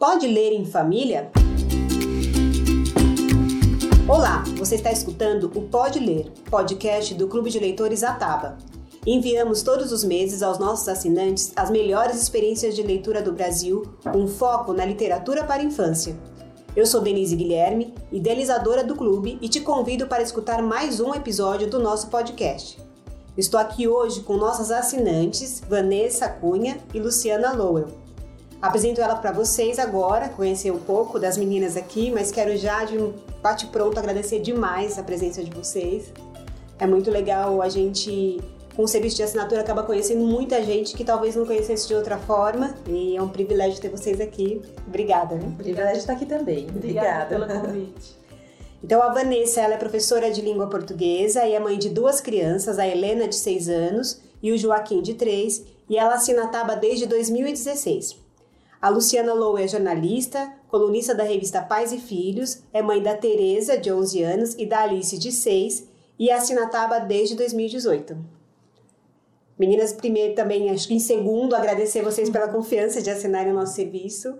Pode ler em família? Olá, você está escutando o Pode Ler, podcast do Clube de Leitores Ataba. Enviamos todos os meses aos nossos assinantes as melhores experiências de leitura do Brasil, com foco na literatura para a infância. Eu sou Denise Guilherme, idealizadora do clube, e te convido para escutar mais um episódio do nosso podcast. Estou aqui hoje com nossas assinantes Vanessa Cunha e Luciana Lowell. Apresento ela para vocês agora, conhecer um pouco das meninas aqui, mas quero já de um bate-pronto agradecer demais a presença de vocês. É muito legal a gente, com o serviço de assinatura, acaba conhecendo muita gente que talvez não conhecesse de outra forma e é um privilégio ter vocês aqui. Obrigada. Né? Privilégio estar aqui também. Obrigada, Obrigada pelo convite. Então, a Vanessa ela é professora de língua portuguesa e é mãe de duas crianças, a Helena, de 6 anos, e o Joaquim, de 3, e ela assina a Taba desde 2016. A Luciana Low é jornalista, colunista da revista Pais e Filhos, é mãe da Tereza, de 11 anos, e da Alice, de 6, e assina a Taba desde 2018. Meninas, primeiro também, acho que em segundo, agradecer vocês pela confiança de assinarem o nosso serviço.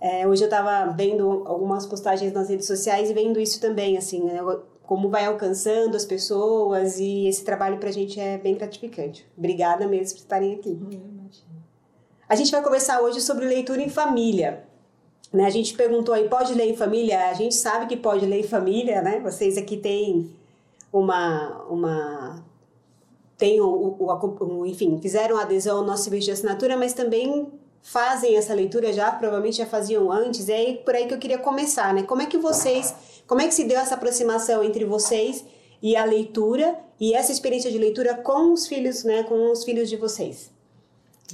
É, hoje eu estava vendo algumas postagens nas redes sociais e vendo isso também, assim, né? como vai alcançando as pessoas e esse trabalho para a gente é bem gratificante. Obrigada mesmo por estarem aqui. A gente vai conversar hoje sobre leitura em família. Né? A gente perguntou aí, pode ler em família? A gente sabe que pode ler em família, né? Vocês aqui têm uma... uma tem o, o, o, enfim, fizeram adesão ao nosso serviço de assinatura, mas também fazem essa leitura já, provavelmente já faziam antes, e por aí que eu queria começar, né? Como é que vocês, como é que se deu essa aproximação entre vocês e a leitura e essa experiência de leitura com os filhos, né, com os filhos de vocês?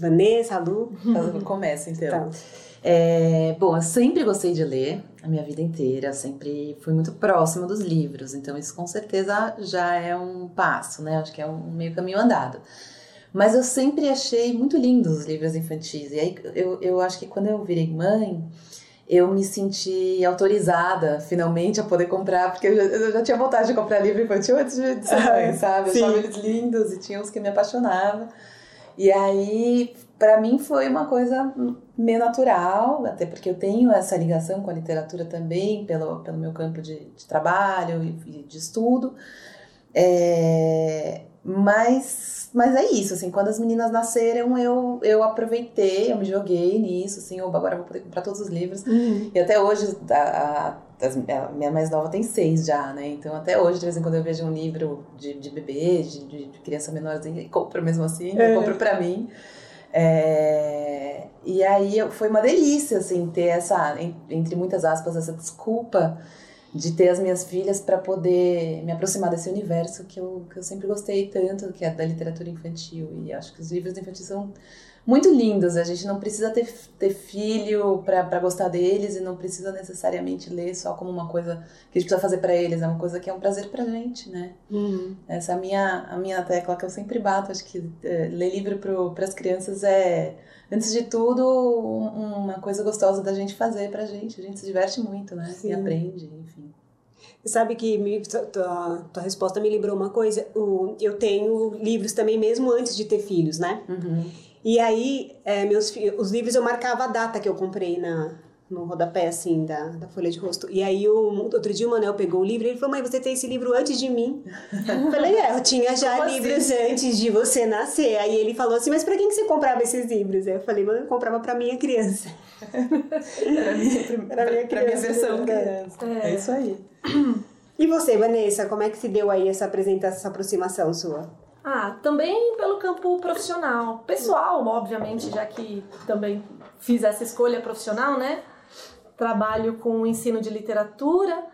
Vanessa, Lu? Começa então. Tá. É, bom, eu sempre gostei de ler a minha vida inteira, sempre fui muito próxima dos livros, então isso com certeza já é um passo, né? Acho que é um meio caminho andado. Mas eu sempre achei muito lindos os livros infantis. E aí eu, eu acho que quando eu virei mãe, eu me senti autorizada finalmente a poder comprar, porque eu já, eu já tinha vontade de comprar livro infantil antes de ser mãe, sabe? Eu achava eles lindos e tinha uns que me apaixonavam. E aí, para mim, foi uma coisa meio natural, até porque eu tenho essa ligação com a literatura também, pelo, pelo meu campo de, de trabalho e de estudo. É, mas, mas é isso, assim, quando as meninas nasceram, eu, eu aproveitei, eu me joguei nisso, assim, eu agora vou poder comprar todos os livros. Uhum. E até hoje, a, a, a, minha mais nova tem seis já, né? Então até hoje, de vez em quando eu vejo um livro de, de bebê, de, de, de criança menorzinha, e compro mesmo assim, é. eu compro pra mim. É, e aí foi uma delícia, assim, ter essa, entre muitas aspas, essa desculpa de ter as minhas filhas para poder me aproximar desse universo que eu, que eu sempre gostei tanto, que é da literatura infantil. E acho que os livros infantis são muito lindos. A gente não precisa ter, ter filho para gostar deles e não precisa necessariamente ler só como uma coisa que a gente precisa fazer para eles. É uma coisa que é um prazer pra gente, né? Uhum. Essa é a minha, a minha tecla que eu sempre bato. Acho que é, ler livro para as crianças é antes de tudo, uma coisa gostosa da gente fazer pra gente. A gente se diverte muito, né? Sim. E aprende, enfim. Sabe que me, tua, tua resposta me lembrou uma coisa. O, eu tenho livros também, mesmo antes de ter filhos, né? Uhum. E aí, é, meus, os livros eu marcava a data que eu comprei na, no rodapé, assim, da, da folha de rosto. E aí, o, outro dia o Manel pegou o livro e ele falou, mãe, você tem esse livro antes de mim? eu falei, é, eu tinha já Como livros assim? antes de você nascer. Aí ele falou assim, mas pra quem que você comprava esses livros? Aí eu falei, mãe, eu comprava pra minha criança. pra minha, pra, minha criança. Pra minha versão criança. É. é isso aí. E você, Vanessa, como é que se deu aí essa apresentação, essa aproximação sua? Ah, também pelo campo profissional. Pessoal, obviamente, já que também fiz essa escolha profissional, né? trabalho com ensino de literatura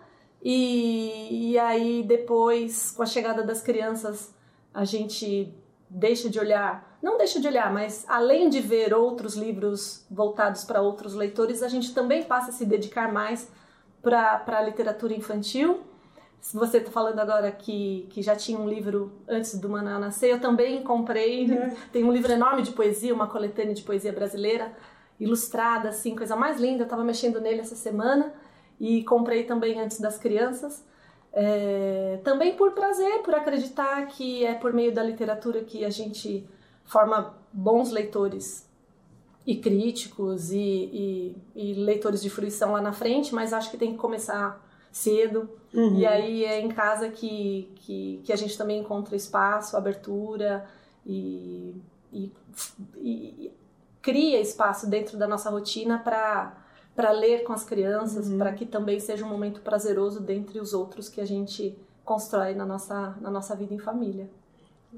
e, e aí depois, com a chegada das crianças, a gente deixa de olhar, não deixa de olhar, mas além de ver outros livros voltados para outros leitores, a gente também passa a se dedicar mais para a literatura infantil. Se você está falando agora que, que já tinha um livro antes do Manuel nascer, eu também comprei. Uhum. Tem um livro enorme de poesia, uma coletânea de poesia brasileira, ilustrada, assim, coisa mais linda. Eu estava mexendo nele essa semana e comprei também antes das crianças. É, também por prazer, por acreditar que é por meio da literatura que a gente forma bons leitores e críticos e, e, e, leitores de fruição lá na frente, mas acho que tem que começar cedo. Uhum. E aí é em casa que, que, que, a gente também encontra espaço, abertura e, e, e cria espaço dentro da nossa rotina para para ler com as crianças, uhum. para que também seja um momento prazeroso dentre os outros que a gente constrói na nossa, na nossa vida em família.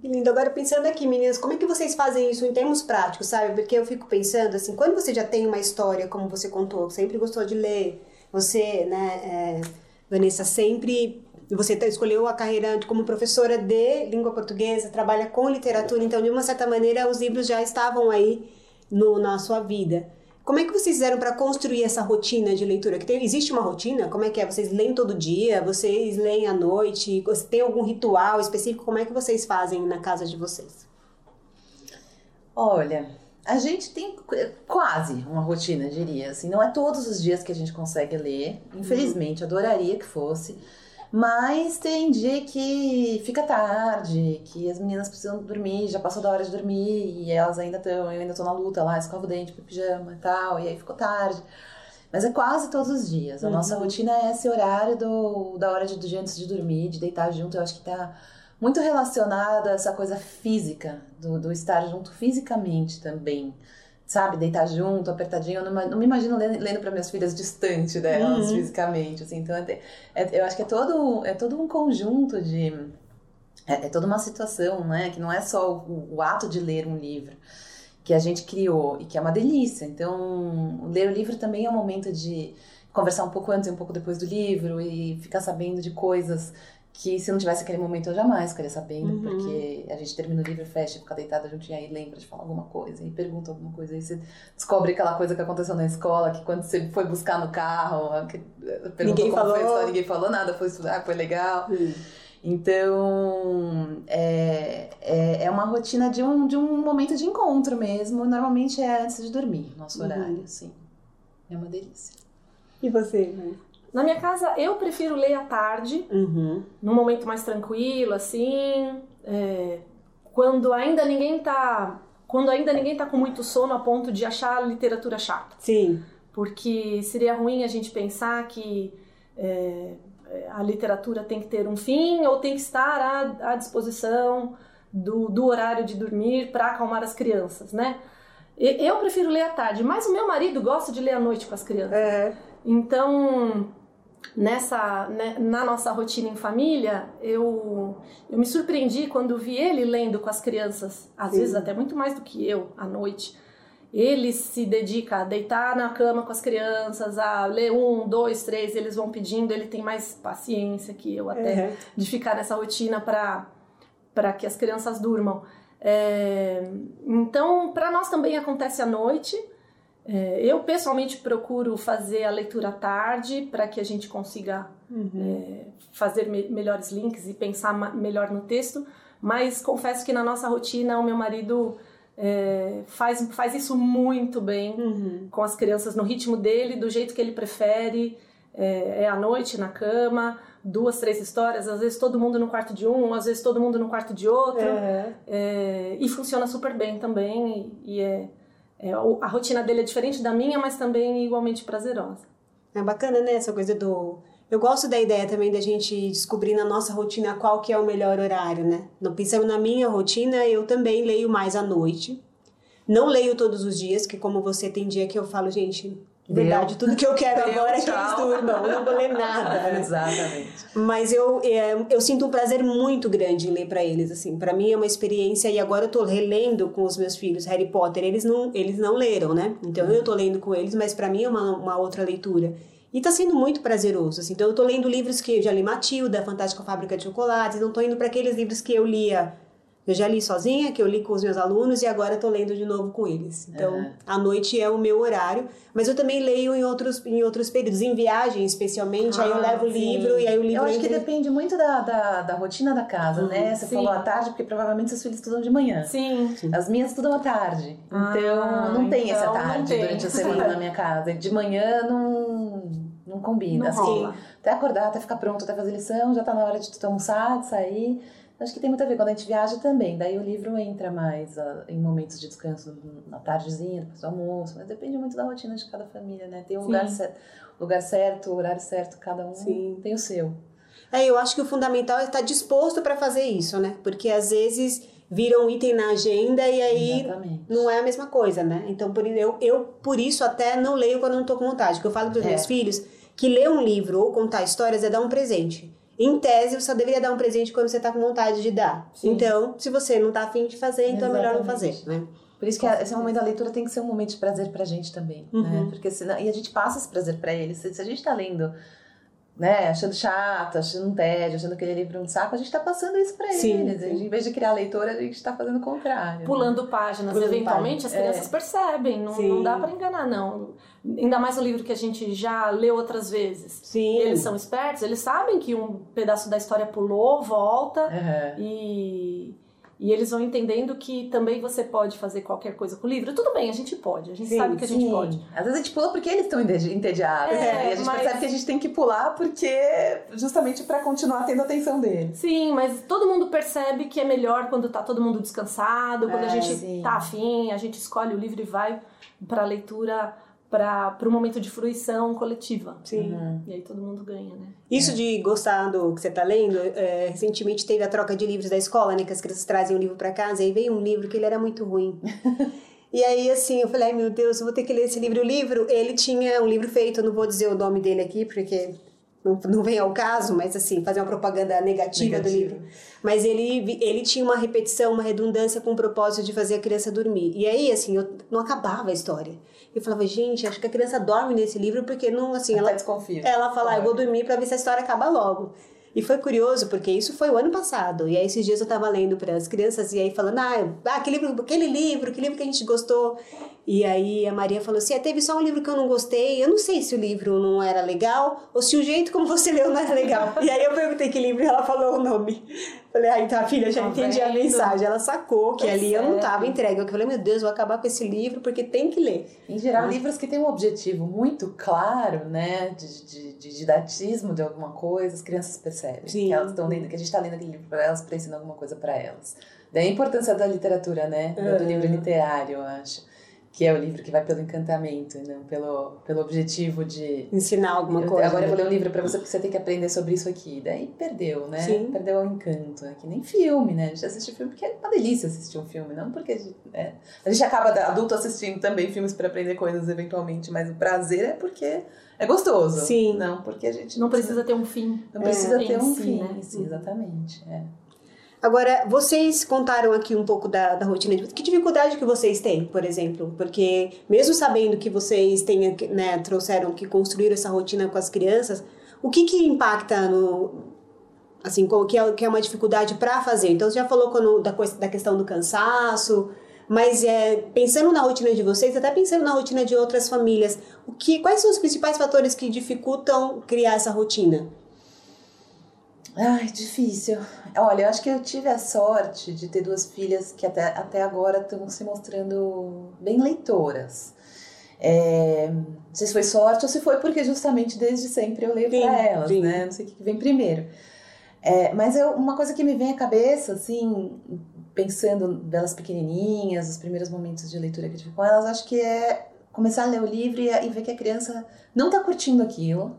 Que lindo. Agora, pensando aqui, meninas, como é que vocês fazem isso em termos práticos, sabe? Porque eu fico pensando, assim, quando você já tem uma história, como você contou, sempre gostou de ler, você, né, é, Vanessa, sempre você tá, escolheu a carreira como professora de língua portuguesa, trabalha com literatura, então, de uma certa maneira, os livros já estavam aí no, na sua vida. Como é que vocês fizeram para construir essa rotina de leitura? Que tem, existe uma rotina? Como é que é? Vocês leem todo dia? Vocês leem à noite? Tem algum ritual específico? Como é que vocês fazem na casa de vocês? Olha, a gente tem quase uma rotina, diria. Assim, não é todos os dias que a gente consegue ler. Infelizmente, uhum. adoraria que fosse. Mas tem dia que fica tarde, que as meninas precisam dormir, já passou da hora de dormir e elas ainda estão, eu ainda tô na luta lá, escova o dente, pijama e tal, e aí ficou tarde. Mas é quase todos os dias. A uhum. nossa rotina é esse horário do, da hora de, de antes de dormir, de deitar junto. Eu acho que tá muito relacionado a essa coisa física, do, do estar junto fisicamente também sabe, deitar junto, apertadinho. Eu não, não me imagino lendo, lendo para minhas filhas distante delas, uhum. fisicamente, assim. Então, é, é, eu acho que é todo, é todo um conjunto de... É, é, toda uma situação, né? Que não é só o, o, ato de ler um livro que a gente criou e que é uma delícia. Então, ler o livro também é um momento de conversar um pouco antes e um pouco depois do livro e ficar sabendo de coisas que se não tivesse aquele momento eu jamais ficaria sabendo, uhum. porque a gente termina o livro, fecha, fica deitada juntinha e lembra de falar alguma coisa, e pergunta alguma coisa, aí você descobre aquela coisa que aconteceu na escola, que quando você foi buscar no carro, ninguém falou. Foi, ninguém falou nada, foi estudar, foi legal. Uhum. Então, é, é, é, uma rotina de um, de um momento de encontro mesmo. Normalmente é antes de dormir, nosso uhum. horário, assim. É uma delícia. E você, né? Na minha casa, eu prefiro ler à tarde, uhum. num momento mais tranquilo, assim, é, quando ainda ninguém tá, quando ainda ninguém tá com muito sono a ponto de achar a literatura chata. Sim. Porque seria ruim a gente pensar que é, a literatura tem que ter um fim ou tem que estar à, à disposição do, do horário de dormir para acalmar as crianças, né? Eu prefiro ler à tarde, mas o meu marido gosta de ler à noite com as crianças. É. Então, nessa né, na nossa rotina em família, eu, eu me surpreendi quando vi ele lendo com as crianças, às Sim. vezes até muito mais do que eu à noite. Ele se dedica a deitar na cama com as crianças, a ler um, dois, três, eles vão pedindo. Ele tem mais paciência que eu até uhum. de ficar nessa rotina para para que as crianças durmam. É, então, para nós também acontece à noite. É, eu pessoalmente procuro fazer a leitura à tarde para que a gente consiga uhum. é, fazer me melhores links e pensar melhor no texto, mas confesso que na nossa rotina o meu marido é, faz, faz isso muito bem uhum. com as crianças no ritmo dele, do jeito que ele prefere. É, é à noite na cama, duas, três histórias, às vezes todo mundo no quarto de um, às vezes todo mundo no quarto de outro. É, e funciona super bem também. E, e é é, a rotina dele é diferente da minha, mas também igualmente prazerosa. É bacana, né? Essa coisa do. Eu gosto da ideia também da gente descobrir na nossa rotina qual que é o melhor horário, né? Pensando na minha rotina, eu também leio mais à noite. Não leio todos os dias, que como você tem dia que eu falo, gente, Verdade, tudo que eu quero agora é que eles durmam, eu não vou ler nada. Exatamente. Mas eu, é, eu sinto um prazer muito grande em ler para eles, assim. Para mim é uma experiência, e agora eu tô relendo com os meus filhos Harry Potter, eles não, eles não leram, né? Então eu tô lendo com eles, mas para mim é uma, uma outra leitura. E tá sendo muito prazeroso, assim. Então eu tô lendo livros que eu já li Matilda, Fantástica Fábrica de Chocolates, não tô indo para aqueles livros que eu lia eu já li sozinha, que eu li com os meus alunos e agora estou lendo de novo com eles. Então, uhum. à noite é o meu horário, mas eu também leio em outros, em outros períodos, em viagem especialmente, ah, aí eu ah, levo o livro e aí o livro... Eu acho que depende muito da, da, da rotina da casa, uhum, né? Você sim. falou à tarde, porque provavelmente seus filhos estudam de manhã. Sim. As minhas estudam à tarde. Ah, então, não tem então essa tarde durante a semana na minha casa. De manhã não, não combina. Não assim, rola. até acordar, até ficar pronto, até fazer lição, já está na hora de tu almoçar, de sair Acho que tem muito a ver quando a gente viaja também. Daí o livro entra mais uh, em momentos de descanso na tardezinha, depois do almoço, mas depende muito da rotina de cada família, né? Tem um lugar certo, lugar certo, horário certo, cada um Sim. tem o seu. É, eu acho que o fundamental é estar disposto para fazer isso, né? Porque às vezes vira um item na agenda e aí Exatamente. não é a mesma coisa, né? Então por, eu, eu por isso até não leio quando não estou com vontade. Porque eu falo para os é. meus filhos que ler um livro ou contar histórias é dar um presente. Em tese, você só deveria dar um presente quando você está com vontade de dar. Sim. Então, se você não está afim de fazer, então Exatamente. é melhor não fazer, né? Por isso que esse momento da leitura tem que ser um momento de prazer pra gente também, né? uhum. né? Porque senão, e a gente passa esse prazer para eles. Se, se a gente está lendo né, achando chato, achando um tédio, achando aquele livro um saco, a gente está passando isso para eles. Sim. Em vez de criar leitora, a gente está fazendo o contrário. Né? Pulando né? páginas, Pulando eventualmente páginas. as crianças é. percebem, não, não dá para enganar, não. Ainda mais o livro que a gente já leu outras vezes. Sim. Eles são espertos, eles sabem que um pedaço da história pulou, volta uhum. e e eles vão entendendo que também você pode fazer qualquer coisa com o livro. Tudo bem, a gente pode, a gente sim, sabe que a gente pode. Às vezes a gente pula porque eles estão entediados. É, né? E a gente mas... percebe que a gente tem que pular porque justamente para continuar tendo atenção deles. Sim, mas todo mundo percebe que é melhor quando tá todo mundo descansado, quando é, a gente sim. tá afim, a gente escolhe o livro e vai para a leitura para o momento de fruição coletiva. Sim. Uhum. E aí todo mundo ganha, né? Isso é. de gostar do que você está lendo, é, recentemente teve a troca de livros da escola, né? Que as crianças trazem um livro para casa e veio um livro que ele era muito ruim. e aí, assim, eu falei, ai meu Deus, eu vou ter que ler esse livro. O livro, ele tinha um livro feito, eu não vou dizer o nome dele aqui, porque não, não vem ao caso, mas assim, fazer uma propaganda negativa, negativa, do livro. Mas ele, ele tinha uma repetição, uma redundância com o propósito de fazer a criança dormir. E aí, assim, eu, não acabava a história. Eu falava, gente, acho que a criança dorme nesse livro porque não, assim, ela, desconfia. ela fala, ah, eu vou dormir para ver se a história acaba logo. E foi curioso, porque isso foi o ano passado. E aí, esses dias eu tava lendo para as crianças e aí falando, ah, aquele livro, aquele livro, que livro que a gente gostou. E aí a Maria falou assim: ah, teve só um livro que eu não gostei. Eu não sei se o livro não era legal ou se o jeito como você leu não era legal. e aí eu perguntei que livro e ela falou o nome. Falei, ah, então a filha já tá entendi vendo? a mensagem. Ela sacou que ali eu não estava entregue. Eu falei, meu Deus, vou acabar com esse livro porque tem que ler. Em geral, livros que têm um objetivo muito claro, né, de, de, de didatismo de alguma coisa, as crianças percebem Sim. que elas estão lendo, que a gente está lendo aquele livro para elas, para ensinar alguma coisa para elas. Daí a importância da literatura, né, do livro literário, eu acho que é o livro que vai pelo encantamento, não pelo, pelo objetivo de ensinar alguma eu, coisa. Agora eu vou ler um livro para você porque você tem que aprender sobre isso aqui. Daí perdeu, né? Sim. Perdeu o encanto. É que nem filme, né? A gente assiste filme porque é uma delícia assistir um filme, não porque a gente, é. a gente acaba adulto assistindo também filmes para aprender coisas eventualmente, mas o prazer é porque é gostoso. Sim. Não porque a gente não, não precisa ter um fim. Não precisa é, ter um si, fim, né? Sim, exatamente. É. Agora, vocês contaram aqui um pouco da, da rotina de que dificuldade que vocês têm, por exemplo, porque mesmo sabendo que vocês têm, né, trouxeram que construíram essa rotina com as crianças, o que que impacta no assim, que é, que é uma dificuldade para fazer? Então, você já falou quando, da, da questão do cansaço, mas é, pensando na rotina de vocês, até pensando na rotina de outras famílias, o que, quais são os principais fatores que dificultam criar essa rotina? Ai, difícil. Olha, eu acho que eu tive a sorte de ter duas filhas que até, até agora estão se mostrando bem leitoras. É, não sei se foi sorte ou se foi porque justamente desde sempre eu leio para elas, sim. né? Não sei o que vem primeiro. É, mas eu, uma coisa que me vem à cabeça, assim, pensando delas pequenininhas, os primeiros momentos de leitura que eu tive com elas, acho que é começar a ler o livro e, e ver que a criança não está curtindo aquilo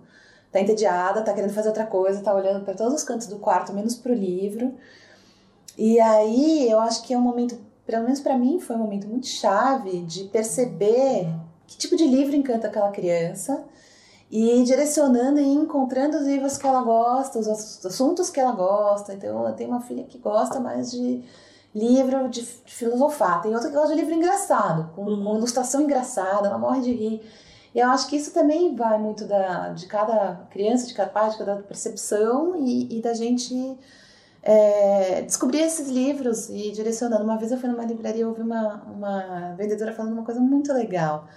tá entediada, tá querendo fazer outra coisa, tá olhando para todos os cantos do quarto, menos pro livro. E aí eu acho que é um momento, pelo menos para mim, foi um momento muito chave de perceber que tipo de livro encanta aquela criança e ir direcionando e encontrando os livros que ela gosta, os assuntos que ela gosta. Então, eu tenho uma filha que gosta mais de livro de filosofar, tem outra que gosta de livro engraçado, com, uhum. com ilustração engraçada, ela morre de rir. E eu acho que isso também vai muito da, de cada criança, de cada pai, de cada percepção e, e da gente é, descobrir esses livros e direcionando. Uma vez eu fui numa livraria e ouvi uma, uma vendedora falando uma coisa muito legal.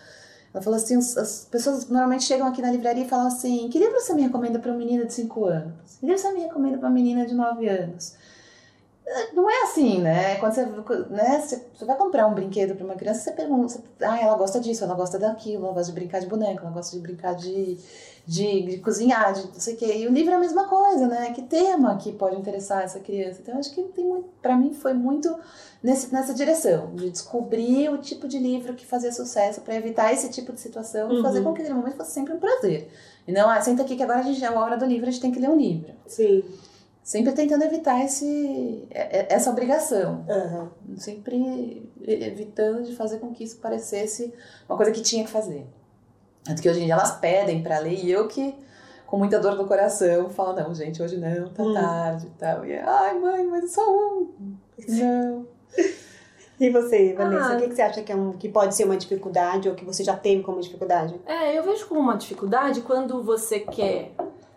Ela falou assim: as pessoas normalmente chegam aqui na livraria e falam assim: que livro você me recomenda para uma menina de 5 anos? Que livro você me recomenda para uma menina de 9 anos? Não é assim, né? Quando você, né, você vai comprar um brinquedo para uma criança, você pergunta, ah, ela gosta disso, ela gosta daquilo, ela gosta de brincar de boneca, ela gosta de brincar de, de, de cozinhar, de não sei o quê. E o livro é a mesma coisa, né? Que tema que pode interessar essa criança? Então, acho que tem muito, para mim foi muito nesse, nessa direção, de descobrir o tipo de livro que fazia sucesso para evitar esse tipo de situação uhum. e fazer com que aquele momento fosse sempre um prazer. E não, ah, senta aqui que agora a gente é a hora do livro, a gente tem que ler um livro. Sim sempre tentando evitar esse, é, é, essa obrigação. Uhum. Sempre evitando de fazer com que isso parecesse uma coisa que tinha que fazer. Tanto que hoje em dia elas pedem para ler e eu que, com muita dor no coração, falo: não, gente, hoje não, tá hum. tarde e tal. E ai, mãe, mas é só um. Não. E você, Vanessa, ah, o que, que você acha que, é um, que pode ser uma dificuldade ou que você já teve como dificuldade? É, eu vejo como uma dificuldade quando você quer.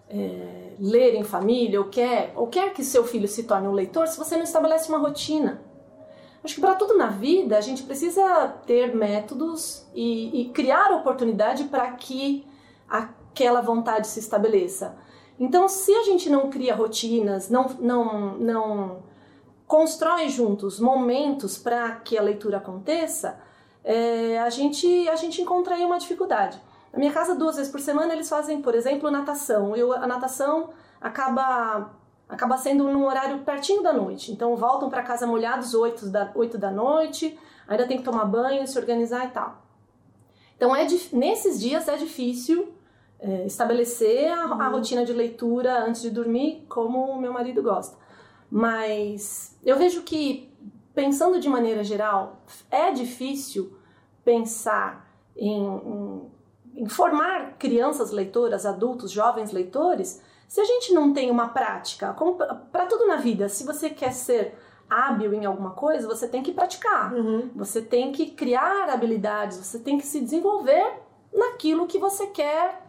É ler em família ou quer, ou quer que seu filho se torne um leitor se você não estabelece uma rotina. Acho que para tudo na vida a gente precisa ter métodos e, e criar oportunidade para que aquela vontade se estabeleça. Então, se a gente não cria rotinas, não, não, não constrói juntos momentos para que a leitura aconteça, é, a, gente, a gente encontra aí uma dificuldade. Na minha casa, duas vezes por semana, eles fazem, por exemplo, natação. Eu, a natação acaba acaba sendo num horário pertinho da noite. Então voltam para casa molhados 8 da, 8 da noite, ainda tem que tomar banho, se organizar e tal. Então é nesses dias é difícil é, estabelecer a, a, uhum. rotina de leitura antes de dormir, como o meu marido gosta. Mas eu vejo que, pensando de maneira geral, é difícil pensar em, em em formar crianças leitoras, adultos, jovens leitores, se a gente não tem uma prática, para tudo na vida, se você quer ser hábil em alguma coisa, você tem que praticar, uhum. você tem que criar habilidades, você tem que se desenvolver naquilo que você quer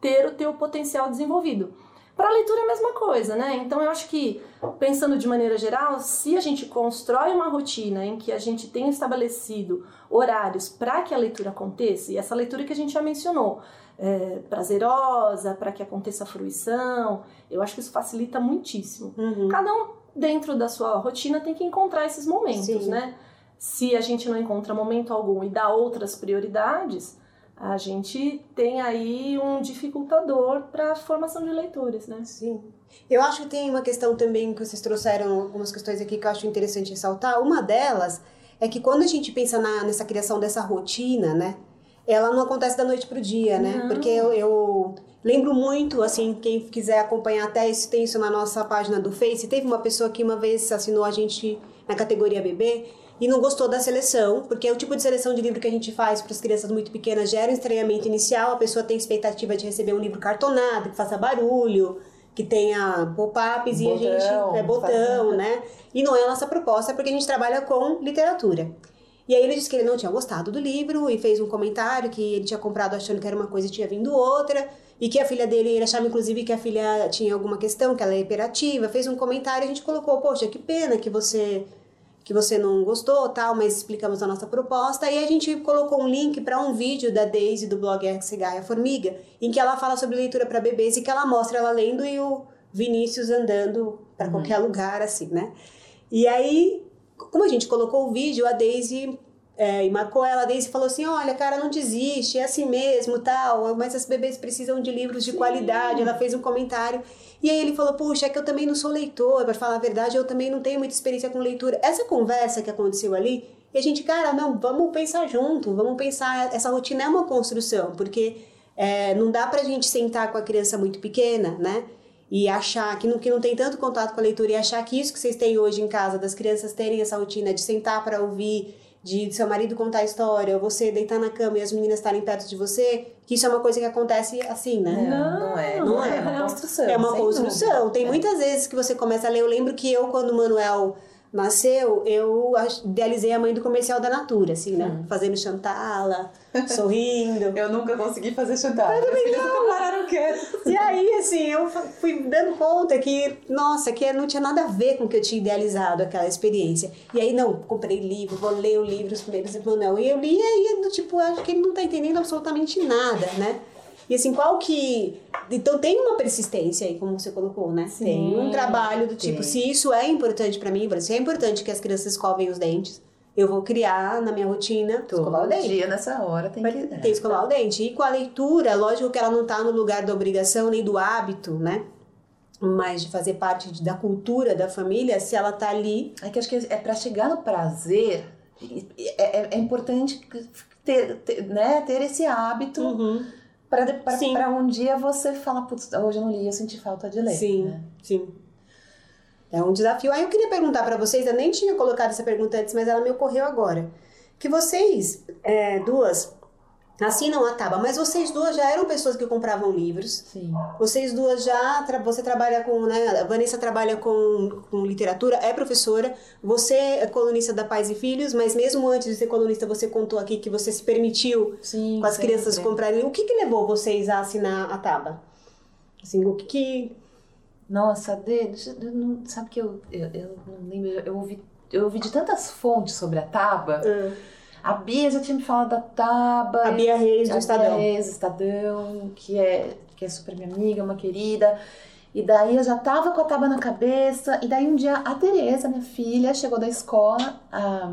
ter o teu potencial desenvolvido. Para a leitura é a mesma coisa, né? Então eu acho que, pensando de maneira geral, se a gente constrói uma rotina em que a gente tem estabelecido horários para que a leitura aconteça, e essa leitura que a gente já mencionou, é, prazerosa, para que aconteça a fruição, eu acho que isso facilita muitíssimo. Uhum. Cada um, dentro da sua rotina, tem que encontrar esses momentos, Sim. né? Se a gente não encontra momento algum e dá outras prioridades, a gente tem aí um dificultador para a formação de leitores, né? Sim. Eu acho que tem uma questão também que vocês trouxeram algumas questões aqui que eu acho interessante ressaltar. Uma delas é que quando a gente pensa na, nessa criação dessa rotina, né? Ela não acontece da noite pro dia, né? Não. Porque eu, eu, lembro muito, assim, quem quiser acompanhar até isso, tem isso na nossa página do Face. Teve uma pessoa que uma vez assinou a gente na categoria bebê e não gostou da seleção, porque é o tipo de seleção de livro que a gente faz para as crianças muito pequenas gera um estranhamento inicial, a pessoa tem expectativa de receber um livro cartonado, que faça barulho, que tenha pop-ups e a gente é botão, né? E não é a nossa proposta, porque a gente trabalha com literatura. E aí ele disse que ele não tinha gostado do livro e fez um comentário que ele tinha comprado achando que era uma coisa e tinha vindo outra, e que a filha dele, ele achava inclusive que a filha tinha alguma questão, que ela é hiperativa, fez um comentário e a gente colocou, poxa, que pena que você que você não gostou, tal, mas explicamos a nossa proposta. E a gente colocou um link para um vídeo da Daisy do blog Gaia Formiga, em que ela fala sobre leitura para bebês e que ela mostra ela lendo e o Vinícius andando para uhum. qualquer lugar, assim, né? E aí, como a gente colocou o vídeo, a Daisy é, e marcou ela, a Daisy falou assim: olha, cara, não desiste, é assim mesmo, tal, mas as bebês precisam de livros de Sim. qualidade. Ela fez um comentário. E aí ele falou: puxa, é que eu também não sou leitor, para falar a verdade, eu também não tenho muita experiência com leitura. Essa conversa que aconteceu ali, e a gente, cara, não, vamos pensar junto, vamos pensar. Essa rotina é uma construção, porque é, não dá pra gente sentar com a criança muito pequena, né? E achar que não, que não tem tanto contato com a leitura e achar que isso que vocês têm hoje em casa, das crianças terem essa rotina de sentar para ouvir de seu marido contar a história, ou você deitar na cama e as meninas estarem perto de você, que isso é uma coisa que acontece assim, né? Não, não é. Não, é. É uma construção. É uma construção. Dúvida. Tem é. muitas vezes que você começa a ler. Eu lembro que eu, quando o Manuel nasceu, eu idealizei a mãe do comercial da Natura, assim, né? Hum. Fazendo chantala, sorrindo. eu nunca consegui fazer chantala. Eu também não. pararam. E aí, assim, eu fui dando conta que, nossa, que não tinha nada a ver com o que eu tinha idealizado aquela experiência. E aí, não, comprei livro, vou ler o livro, os primeiros e não. E eu li e aí, do tipo, acho que ele não tá entendendo absolutamente nada, né? E assim, qual que. Então tem uma persistência aí, como você colocou, né? Sim, tem um trabalho do tipo, tem. se isso é importante pra mim, se é importante que as crianças escovem os dentes, eu vou criar na minha rotina escovar o Todo dente. dia nessa hora tem que... Tem que escovar o dente. E com a leitura, lógico que ela não tá no lugar da obrigação nem do hábito, né? Mas de fazer parte de- da cultura da família, se ela tá ali. É que acho que é para chegar no prazer, é, é- é importante ter, ter, né, ter esse hábito para um dia você falar, putz, hoje eu não li, eu senti falta de ler. Sim, né? sim. É um desafio. Aí eu queria perguntar pra vocês, eu nem tinha colocado essa pergunta antes, mas ela me ocorreu agora. Que vocês, é, duas, assinam a Taba, mas vocês duas já eram pessoas que compravam livros. Sim. Vocês duas já, tra- você trabalha com, né, a Vanessa trabalha com, com literatura, é professora, você é colunista da Pais e Filhos, mas mesmo antes de ser colunista, você contou aqui que você se permitiu Sim. com as sempre. crianças comprarem. O que que levou vocês a assinar a Taba? Assim, o que que... Nossa, eu não, sabe que eu, eu, eu não lembro, eu ouvi, eu ouvi de tantas fontes sobre a Taba. A Bia já tinha me falado da Taba. A Bia Reis do a Estadão. Bia Reis, do Estadão, que é, que é super minha amiga, uma querida. E daí eu já tava com a Taba na cabeça. E daí um dia a Tereza, minha filha, chegou da escola. A,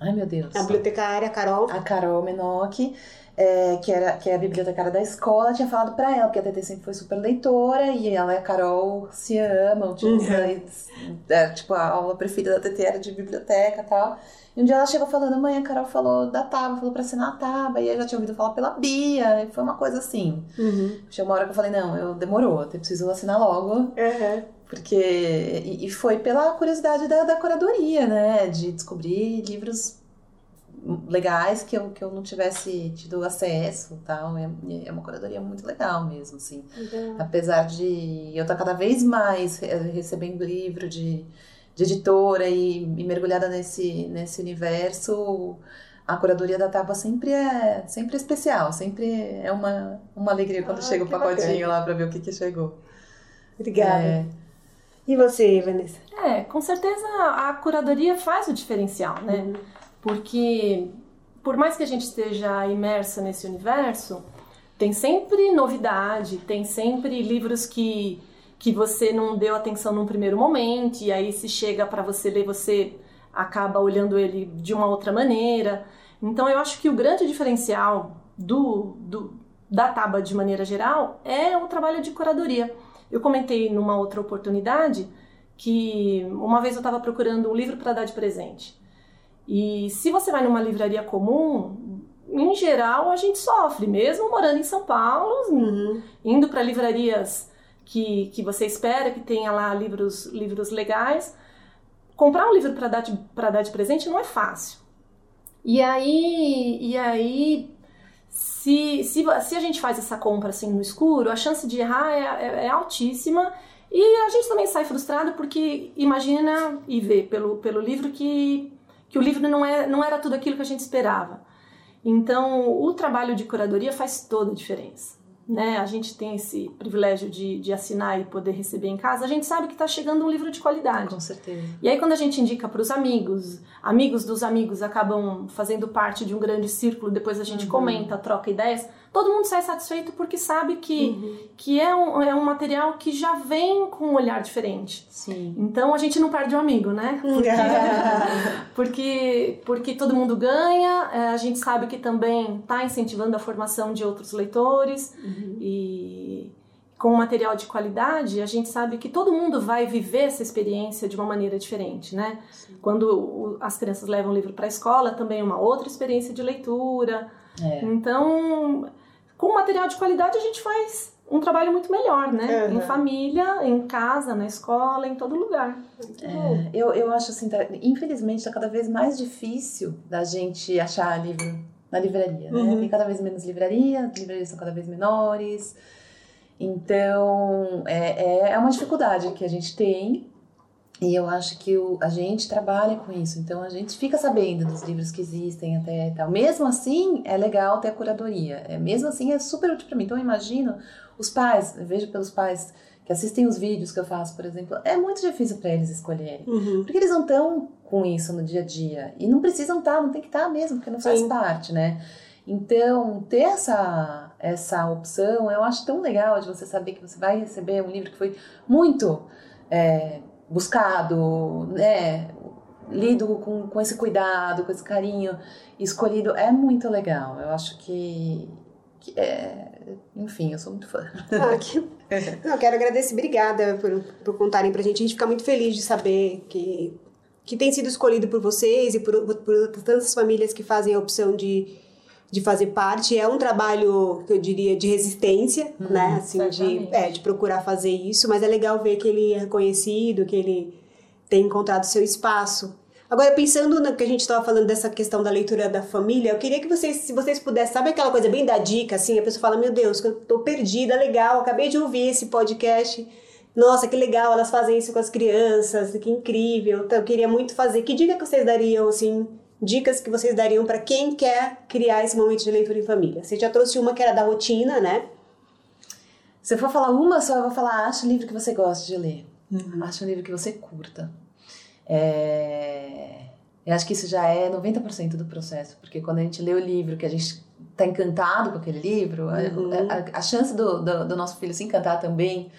ai, meu Deus. A bibliotecária, a Carol. A Carol Menotti, é, que, era, que é a bibliotecária da escola, tinha falado pra ela, porque a TT sempre foi super leitora e ela e a Carol se amam. Tipo, Uhum. daí, é, tipo a aula preferida da TT era de biblioteca e tal. E um dia ela chegou falando, mãe, a Carol falou da Taba, falou pra assinar a Taba, e eu já tinha ouvido falar pela Bia, e foi uma coisa assim. Uhum. Chegou uma hora que eu falei, não, eu demorou, eu preciso assinar logo, porque. E, e foi pela curiosidade da, da curadoria, né? De descobrir livros legais que eu, que eu não tivesse tido acesso tal. É, é uma curadoria muito legal mesmo, assim. Apesar de eu estar cada vez mais re- recebendo livro de, de editora e, e mergulhada nesse, nesse universo, a curadoria da Tábua sempre é sempre é especial, sempre é uma, uma alegria quando Ah, chega o pacotinho bacana. lá pra ver o que, que chegou. Obrigada. É, E você, Vanessa? É, com certeza a curadoria faz o diferencial, né? Porque por mais que a gente esteja imersa nesse universo, tem sempre novidade, tem sempre livros que que você não deu atenção num primeiro momento e aí se chega para você ler, você acaba olhando ele de uma outra maneira. Então eu acho que o grande diferencial do, do da Taba de maneira geral é o trabalho de curadoria. Eu comentei numa outra oportunidade que uma vez eu estava procurando um livro para dar de presente. E se você vai numa livraria comum, em geral a gente sofre, mesmo morando em São Paulo, Uhum. indo para livrarias que, que você espera que tenha lá livros, livros legais. Comprar um livro para dar, de- dar de presente não é fácil. E aí, e aí se, se, se a gente faz essa compra assim no escuro, a chance de errar é, é- é altíssima. E a gente também sai frustrado porque imagina e vê pelo, pelo livro que, que o livro não, é, não era tudo aquilo que a gente esperava. Então, o trabalho de curadoria faz toda a diferença. Né? A gente tem esse privilégio de, de assinar e poder receber em casa. A gente sabe que está chegando um livro de qualidade. com certeza. E aí, quando a gente indica para os amigos, amigos dos amigos acabam fazendo parte de um grande círculo, depois a gente comenta, troca ideias, todo mundo sai satisfeito porque sabe que, que é, um, é um material que já vem com um olhar diferente. Sim. Então a gente não perde o amigo, né? Porque, porque todo mundo ganha, é, a gente sabe que também está incentivando a formação de outros leitores e com um material de qualidade, a gente sabe que todo mundo vai viver essa experiência de uma maneira diferente, né? Quando o- as crianças levam o livro para a escola, também é uma outra experiência de leitura. É. Então, com material de qualidade, a gente faz um trabalho muito melhor, né? Uhum. Em família, em casa, na escola, em todo lugar. É, eu, eu acho assim, tá- infelizmente está cada vez mais difícil da gente achar livro na livraria, né? Uhum. Tem cada vez menos livraria, as livrarias são cada vez menores. Então, é, é- é uma dificuldade que a gente tem e eu acho que o, a gente trabalha com isso. Então, a gente fica sabendo dos livros que existem até e tal. Mesmo assim, é legal ter a curadoria. É, mesmo assim, é super útil para mim. Então, eu imagino os pais, eu vejo pelos pais que assistem os vídeos que eu faço, por exemplo, é muito difícil para eles escolherem. Uhum. Porque eles não estão com isso no dia a dia. E não precisam estar, não tem que estar mesmo, porque não faz Sim. parte, né? Então, ter essa, essa opção, eu acho tão legal de você saber que você vai receber um livro que foi muito é, buscado, né? Lido com, com esse cuidado, com esse carinho, escolhido, é muito legal. Eu acho que, que é, enfim, eu sou muito fã. Ah, que... Não, quero agradecer, obrigada por, por contarem pra gente. A gente fica muito feliz de saber que, que tem sido escolhido por vocês e por, por tantas famílias que fazem a opção de, de fazer parte. É um trabalho, que eu diria, de resistência, hum, né? Assim, de, é, de procurar fazer isso, mas é legal ver que ele é reconhecido, que ele tem encontrado seu espaço. Agora, pensando no que a gente estava falando dessa questão da leitura da família, eu queria que vocês, se vocês pudessem, sabe aquela coisa bem da dica, assim, a pessoa fala, meu Deus, eu tô perdida, legal, acabei de ouvir esse podcast, nossa, que legal, elas fazem isso com as crianças, que incrível, então, eu queria muito fazer. Que dica que vocês dariam, assim, dicas que vocês dariam para quem quer criar esse momento de leitura em família? Você já trouxe uma que era da rotina, né? Se eu for falar uma só, eu vou falar, acha um livro que você gosta de ler. Uhum. Acha um livro que você curta. É... Eu acho que isso já é 90% do processo, porque quando a gente lê o livro, que a gente está encantado com aquele livro, uhum. a, a, chance do, do, do, nosso filho se encantar também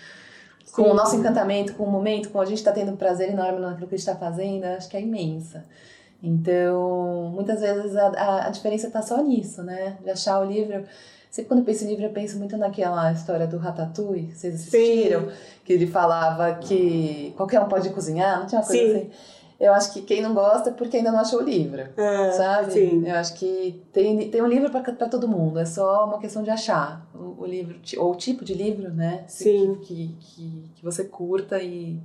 Sim. com o nosso encantamento, com o momento, com a gente está tendo um prazer enorme naquilo que a gente está fazendo, acho que é imensa. Então, muitas vezes a, a, a diferença está só nisso, né? De achar o livro. Sempre quando eu penso em livro, eu penso muito naquela história do Ratatouille, vocês assistiram? Sim. Que ele falava que qualquer um pode cozinhar, não tinha uma coisa Sim. assim? Eu acho que quem não gosta é porque ainda não achou o livro, é, sabe? Sim. Eu acho que tem, tem um livro para todo mundo, é só uma questão de achar o, o, livro, ou o tipo de livro, né? Sim. Que, que, que você curta e...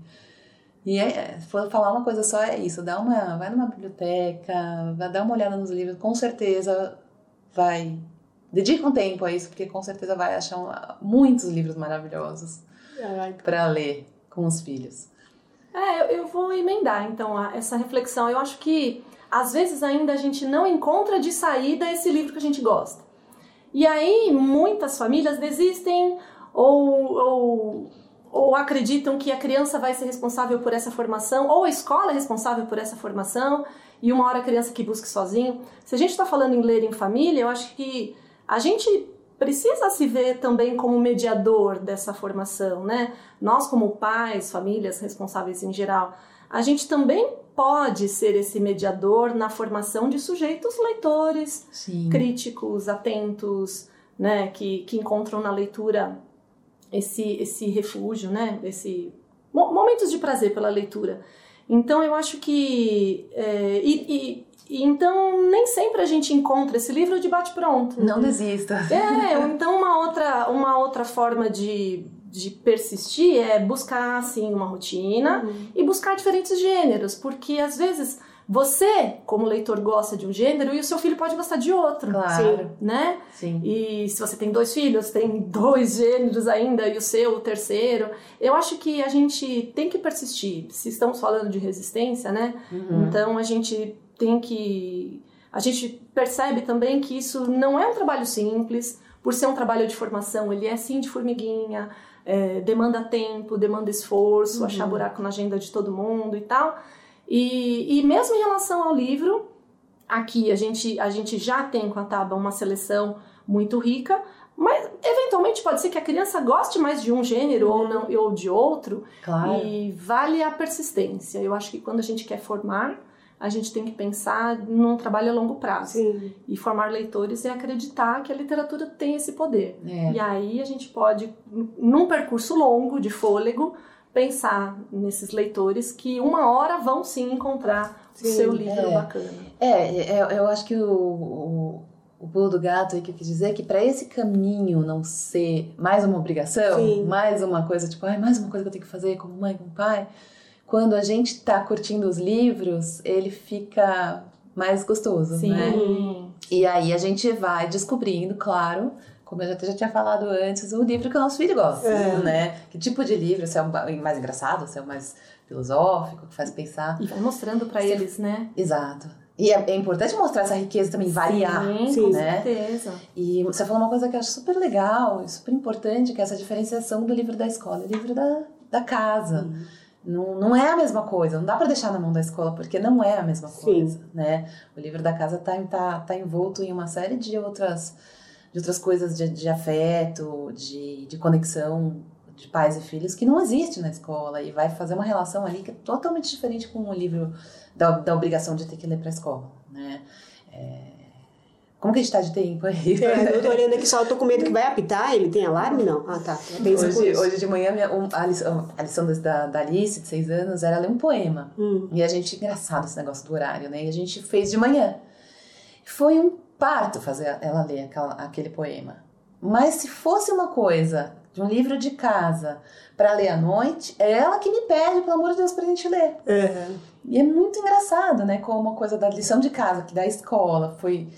E é, se for falar uma coisa só, é isso. Dá uma, vai numa biblioteca, vai dar uma olhada nos livros, com certeza vai dedica um tempo a isso, porque com certeza vai achar muitos livros maravilhosos para ler com os filhos. É, eu vou emendar então essa reflexão. Eu acho que às vezes ainda a gente não encontra de saída esse livro que a gente gosta. E aí muitas famílias desistem ou, ou, ou acreditam que a criança vai ser responsável por essa formação, ou a escola é responsável por essa formação, e uma hora a criança que busque sozinho. Se a gente está falando em ler em família, eu acho que a gente precisa se ver também como mediador dessa formação, né? Nós, como pais, famílias responsáveis em geral, a gente também pode ser esse mediador na formação de sujeitos leitores, Sim. críticos, atentos, né? Que, que encontram na leitura esse, esse refúgio, né? Esse momentos de prazer pela leitura. Então eu acho que é, e, e então nem sempre a gente encontra esse livro de bate pronto. Não desista. É, então uma outra, uma outra forma de, de persistir é buscar assim uma rotina uhum. e buscar diferentes gêneros, porque às vezes você, como leitor, gosta de um gênero e o seu filho pode gostar de outro. Claro. Né? Sim. E se você tem dois filhos, tem dois gêneros ainda e o seu, o terceiro. Eu acho que a gente tem que persistir. Se estamos falando de resistência, né? Uhum. Então a gente tem que. A gente percebe também que isso não é um trabalho simples, por ser um trabalho de formação, ele é sim de formiguinha, é, demanda tempo, demanda esforço, uhum. achar buraco na agenda de todo mundo e tal. E, e mesmo em relação ao livro, aqui a gente, a gente já tem com a Taba uma seleção muito rica, mas eventualmente pode ser que a criança goste mais de um gênero ou, não, ou de outro. Claro. E vale a persistência. Eu acho que quando a gente quer formar, a gente tem que pensar num trabalho a longo prazo. Sim. E formar leitores é acreditar que a literatura tem esse poder. É. E aí a gente pode, num percurso longo de fôlego, pensar nesses leitores que uma hora vão sim encontrar sim, o seu livro é. bacana. É, é, eu acho que o, o, o pulo do gato aí que eu quis dizer é que para esse caminho não ser mais uma obrigação, sim. mais uma coisa tipo, ah, mais uma coisa que eu tenho que fazer como mãe, como pai, quando a gente está curtindo os livros, ele fica mais gostoso, Sim. né? E aí a gente vai descobrindo, claro, como eu já, já tinha falado antes, o livro que o nosso filho gosta, é. né? Que tipo de livro, se é o mais engraçado, se é o mais filosófico, que faz pensar. E vai mostrando para eles, né? Exato. E é, é, importante mostrar essa riqueza também, variar, Sim, né? Com certeza. E você falou uma coisa que eu acho super legal, super importante, que é essa diferenciação do livro da escola, livro da, da casa. Não, não é a mesma coisa, não dá para deixar na mão da escola, porque não é a mesma coisa, Sim. né? O livro da casa está tá, tá envolto em uma série de outras, de outras coisas de, de afeto, de, de conexão de pais e filhos que não existe na escola e vai fazer uma relação ali que é totalmente diferente com o livro da, da obrigação de ter que ler para a escola, né? É, como que a gente tá de tempo aí? É, eu tô olhando aqui só, eu tô com medo que vai apitar, ele tem alarme? Não. Ah, tá. Hoje, hoje de manhã, minha, um, a lição, a lição da, da Alice, de seis anos, era ler um poema. Hum. E a gente, engraçado esse negócio do horário, né? E a gente fez de manhã. Foi um parto fazer ela ler aquela, aquele poema. Mas se fosse uma coisa de um livro de casa para ler à noite, é ela que me pede, pelo amor de Deus, pra gente ler. Uhum. E é muito engraçado, né? Como uma coisa da lição de casa, que da escola foi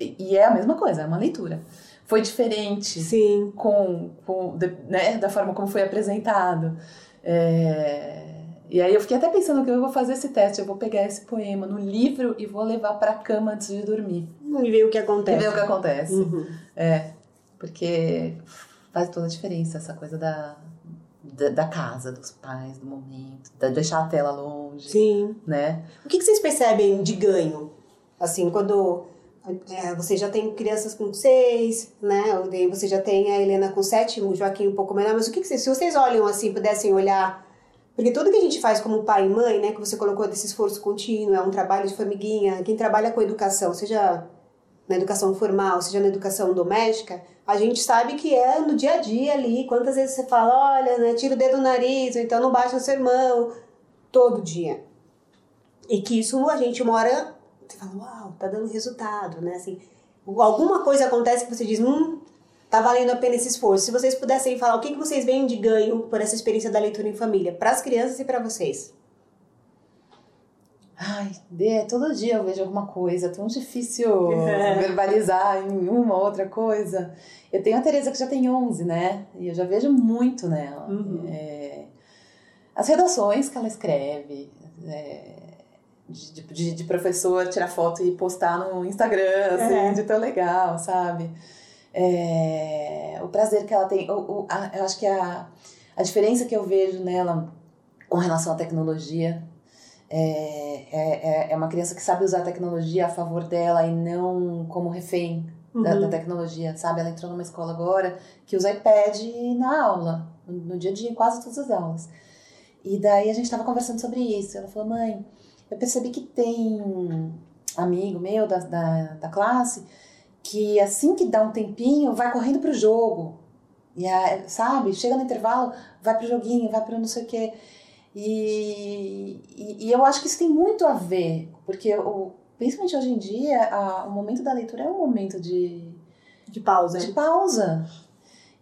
e é a mesma coisa, é uma leitura. Foi diferente Sim. com, com né, da forma como foi apresentado. É... E aí eu fiquei até pensando que eu vou fazer esse teste, eu vou pegar esse poema no livro e vou levar para cama antes de dormir. E ver o que acontece. E ver o que acontece. Uhum. É, porque faz toda a diferença essa coisa da, da, da, casa, dos pais, do momento, de deixar a tela longe. Sim. Né? O que, que vocês percebem de ganho? Assim, quando é, você já tem crianças com seis, né? Você já tem a Helena com sete, o Joaquim um pouco menor. Mas o que, que vocês, se vocês olham assim, pudessem olhar porque tudo que a gente faz como pai e mãe, né, que você colocou desse esforço contínuo, é um trabalho de formiguinha, quem trabalha com educação, seja na educação formal, seja na educação doméstica, a gente sabe que é no dia a dia ali, quantas vezes você fala, olha, né, tira o dedo no nariz, ou então não baixa o seu irmão, todo dia. E que isso a gente mora você fala, uau, tá dando resultado, né? Assim, alguma coisa acontece que você diz, hum, tá valendo a pena esse esforço. Se vocês pudessem falar o que, que vocês veem de ganho por essa experiência da leitura em família, para as crianças e para vocês. Ai, Dê, todo dia eu vejo alguma coisa, tão difícil verbalizar em uma outra coisa. Eu tenho a Tereza que já tem 11, né? E eu já vejo muito nela. Uhum. É, as redações que ela escreve, é, de, de, de, professor tirar foto e postar no Instagram, assim, é. de tão legal, sabe? É, o prazer que ela tem. O, o, a, eu acho que a, a diferença que eu vejo nela com relação à tecnologia é, é, é, é uma criança que sabe usar a tecnologia a favor dela e não como refém uhum. da, da, uhum. tecnologia, sabe? Ela entrou numa escola agora que usa iPad na aula, no, dia a dia, em quase todas as aulas. E daí a gente estava conversando sobre isso. Ela falou, mãe, eu percebi que tem amigo meu da, da, da classe que assim que dá um tempinho vai correndo pro jogo. E a, sabe, chega no intervalo, vai pro joguinho, vai pro não sei o quê. E, e, e, eu acho que isso tem muito a ver, porque o, principalmente hoje em dia, a, o momento da leitura é um momento de, de pausa. De pausa.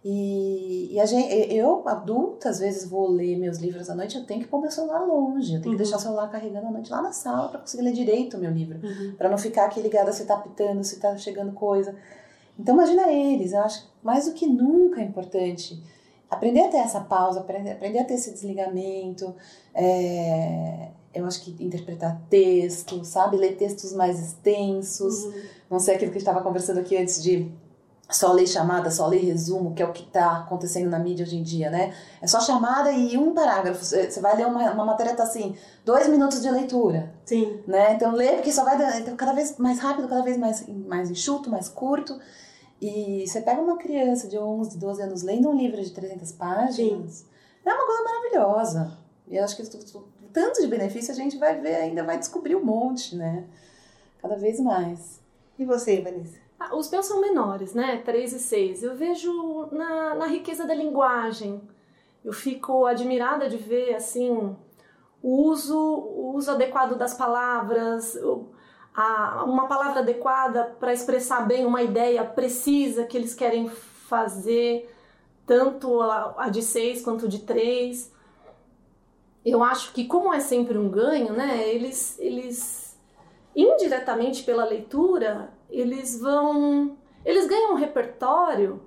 E, e a gente, eu, adulta, às vezes vou ler meus livros à noite, eu tenho que pôr meu celular longe, eu tenho uhum. que deixar o celular carregando à noite lá na sala para conseguir ler direito o meu livro, uhum. para não ficar aqui ligada se tá pitando, se tá chegando coisa. Então imagina eles, eu acho mais do que nunca é importante aprender a ter essa pausa, aprender, aprender a ter esse desligamento, é, eu acho que interpretar texto, sabe, ler textos mais extensos, uhum. não sei aquilo que a gente estava conversando aqui antes de só ler chamada, só ler resumo, que é o que está acontecendo na mídia hoje em dia, né? É só chamada e um parágrafo. Você vai ler uma, uma matéria, tá assim, dois minutos de leitura. Sim. Né? Então lê, porque só vai então, cada vez mais rápido, cada vez mais, mais enxuto, mais curto. E você pega uma criança de 11, 12 anos lendo um livro de 300 páginas, Sim. é uma coisa maravilhosa. E eu acho que tanto de benefício a gente vai ver, ainda vai descobrir um monte, né? Cada vez mais. E você, Vanessa? Ah, os meus são menores, né? 3 e 6. Eu vejo na, na riqueza da linguagem. Eu fico admirada de ver, assim, o uso, o uso adequado das palavras, a, uma palavra adequada para expressar bem uma ideia precisa que eles querem fazer, tanto a, a de 6 quanto de 3. Eu acho que, como é sempre um ganho, né? Eles, eles indiretamente pela leitura, eles vão. Eles ganham um repertório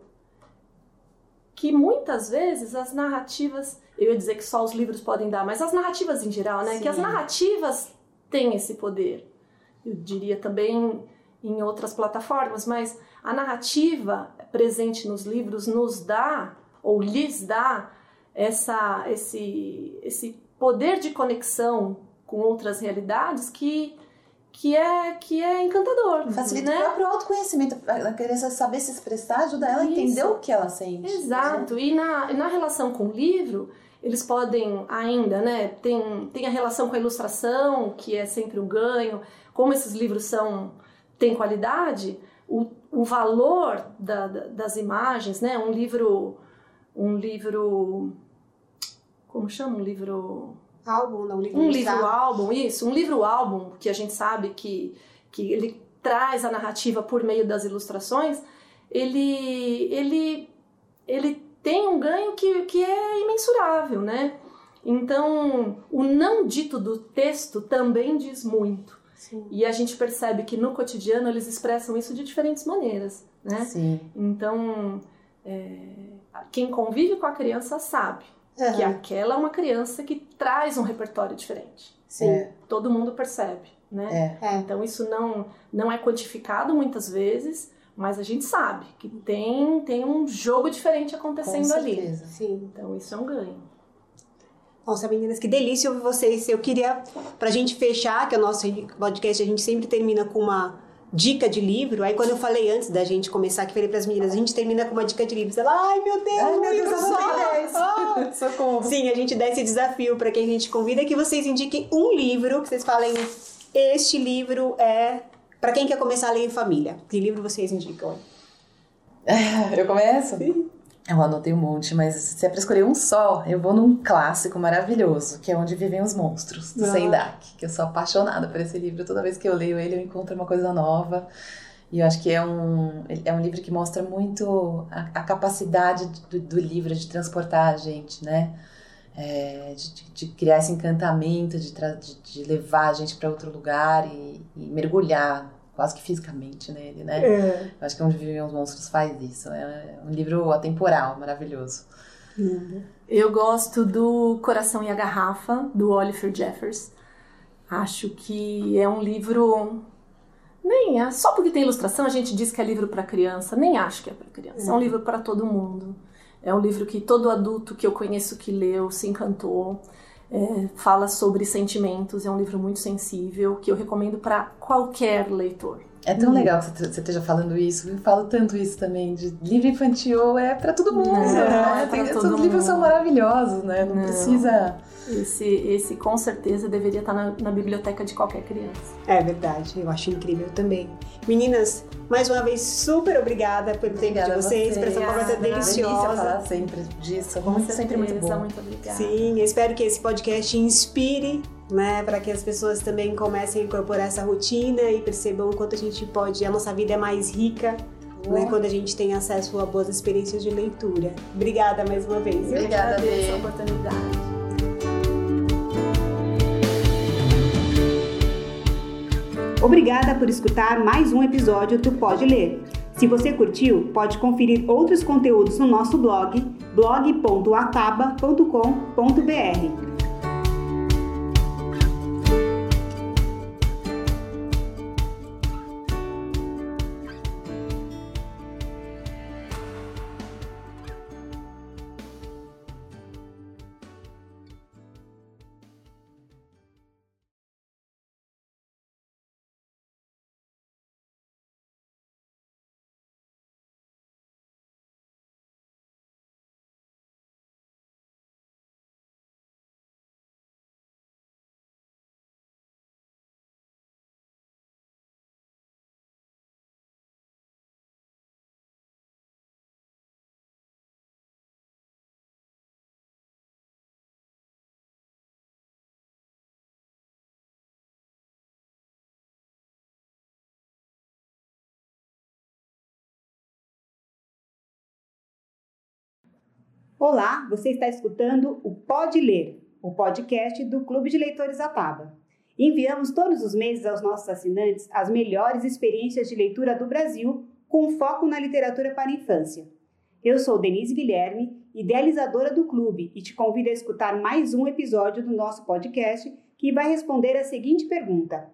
que muitas vezes as narrativas. Eu ia dizer que só os livros podem dar, mas as narrativas em geral, né? Sim. Que as narrativas têm esse poder. Eu diria também em outras plataformas, mas a narrativa presente nos livros nos dá, ou lhes dá, essa, esse, esse poder de conexão com outras realidades que que é que é encantador. Facilita né? o próprio autoconhecimento. A criança saber se expressar ajuda ela a entender o que ela sente. Exato. E na, na relação com o livro, eles podem ainda, né? Tem, tem a relação com a ilustração, que é sempre um ganho. Como esses livros são têm qualidade, o, o valor da, da- das imagens, né? Um livro. Um livro. Como chama? Um livro. Álbum, não, livro Um livro álbum, isso, um livro álbum que a gente sabe que, que ele traz a narrativa por meio das ilustrações, ele, ele, ele tem um ganho que, que é imensurável, né? Então, o não dito do texto também diz muito. Sim. E a gente percebe que no cotidiano eles expressam isso de diferentes maneiras, né? Sim. Então, é, quem convive com a criança sabe que Aham. aquela é uma criança que traz um repertório diferente. Sim. É. Todo mundo percebe, né? É. É. Então isso não, não é quantificado muitas vezes, mas a gente sabe que tem, tem um jogo diferente Com acontecendo ali. certeza. Sim. Então isso é um ganho. Nossa, meninas, que delícia ouvir vocês. Eu queria, pra gente fechar, que o nosso podcast a gente sempre termina com uma dica de livro. Aí quando eu falei antes da gente começar, que falei pras meninas, a gente termina com uma dica de livro. Ela, ai meu Deus, Ai, meu livro Deus, eu só. Ah. Socorro. Sim, a gente dá esse desafio pra quem a gente convida que vocês indiquem um livro, que vocês falem, este livro é pra quem quer começar a ler em família. Que livro vocês indicam? Eu começo? Eu anotei um monte, mas se é pra escolher um só, eu vou num clássico maravilhoso, que é Onde Vivem os Monstros, do Ah. Sendak, que eu sou apaixonada por esse livro. Toda vez que eu leio ele, eu encontro uma coisa nova. E eu acho que é um, é um livro que mostra muito a, a capacidade do, do livro de transportar a gente, né? É, de, de- criar esse encantamento, de, de, de levar a gente para outro lugar e, e mergulhar quase que fisicamente nele, né? É. Eu acho que Onde Vivem os Monstros faz isso. É um livro atemporal, maravilhoso. Eu gosto do Coração e a Garrafa, do Oliver Jeffers. Acho que é um livro. Nem é, só porque tem ilustração a gente diz que é livro para criança. Nem acho que é para criança. É um livro para todo mundo. É um livro que todo adulto que eu conheço que leu se encantou. É, fala sobre sentimentos. É um livro muito sensível que eu recomendo para qualquer leitor. É tão legal que você esteja falando isso. Eu falo tanto isso também. De livro infantil é pra todo mundo. Né? é pra Tem- todo os livros são mundo. maravilhosos, né? Não, Não. precisa. Esse, esse com certeza deveria estar na, na biblioteca de qualquer criança. É verdade, eu acho incrível também. Meninas, mais uma vez, super obrigada pelo tempo de Obrigada vocês, você. por essa conversa Obrigada. Deliciosa. falar sempre disso. Muito, sempre muito bom. Muito obrigada. Sim, eu espero que esse podcast inspire, né, para que as pessoas também comecem a incorporar essa rotina e percebam o quanto a gente pode, a nossa vida é mais rica, né, quando a gente tem acesso a boas experiências de leitura. Obrigada mais uma vez. Obrigada, Agradeço Bê. a oportunidade. Obrigada por escutar mais um episódio do Pode Ler. Se você curtiu, pode conferir outros conteúdos no nosso blog blog.acaba.com.br. Olá, você está escutando o Pode Ler, o podcast do Clube de Leitores Ataba. Enviamos todos os meses aos nossos assinantes as melhores experiências de leitura do Brasil, com foco na literatura para infância. Eu sou Denise Guilherme, idealizadora do clube, e te convido a escutar mais um episódio do nosso podcast que vai responder a seguinte pergunta: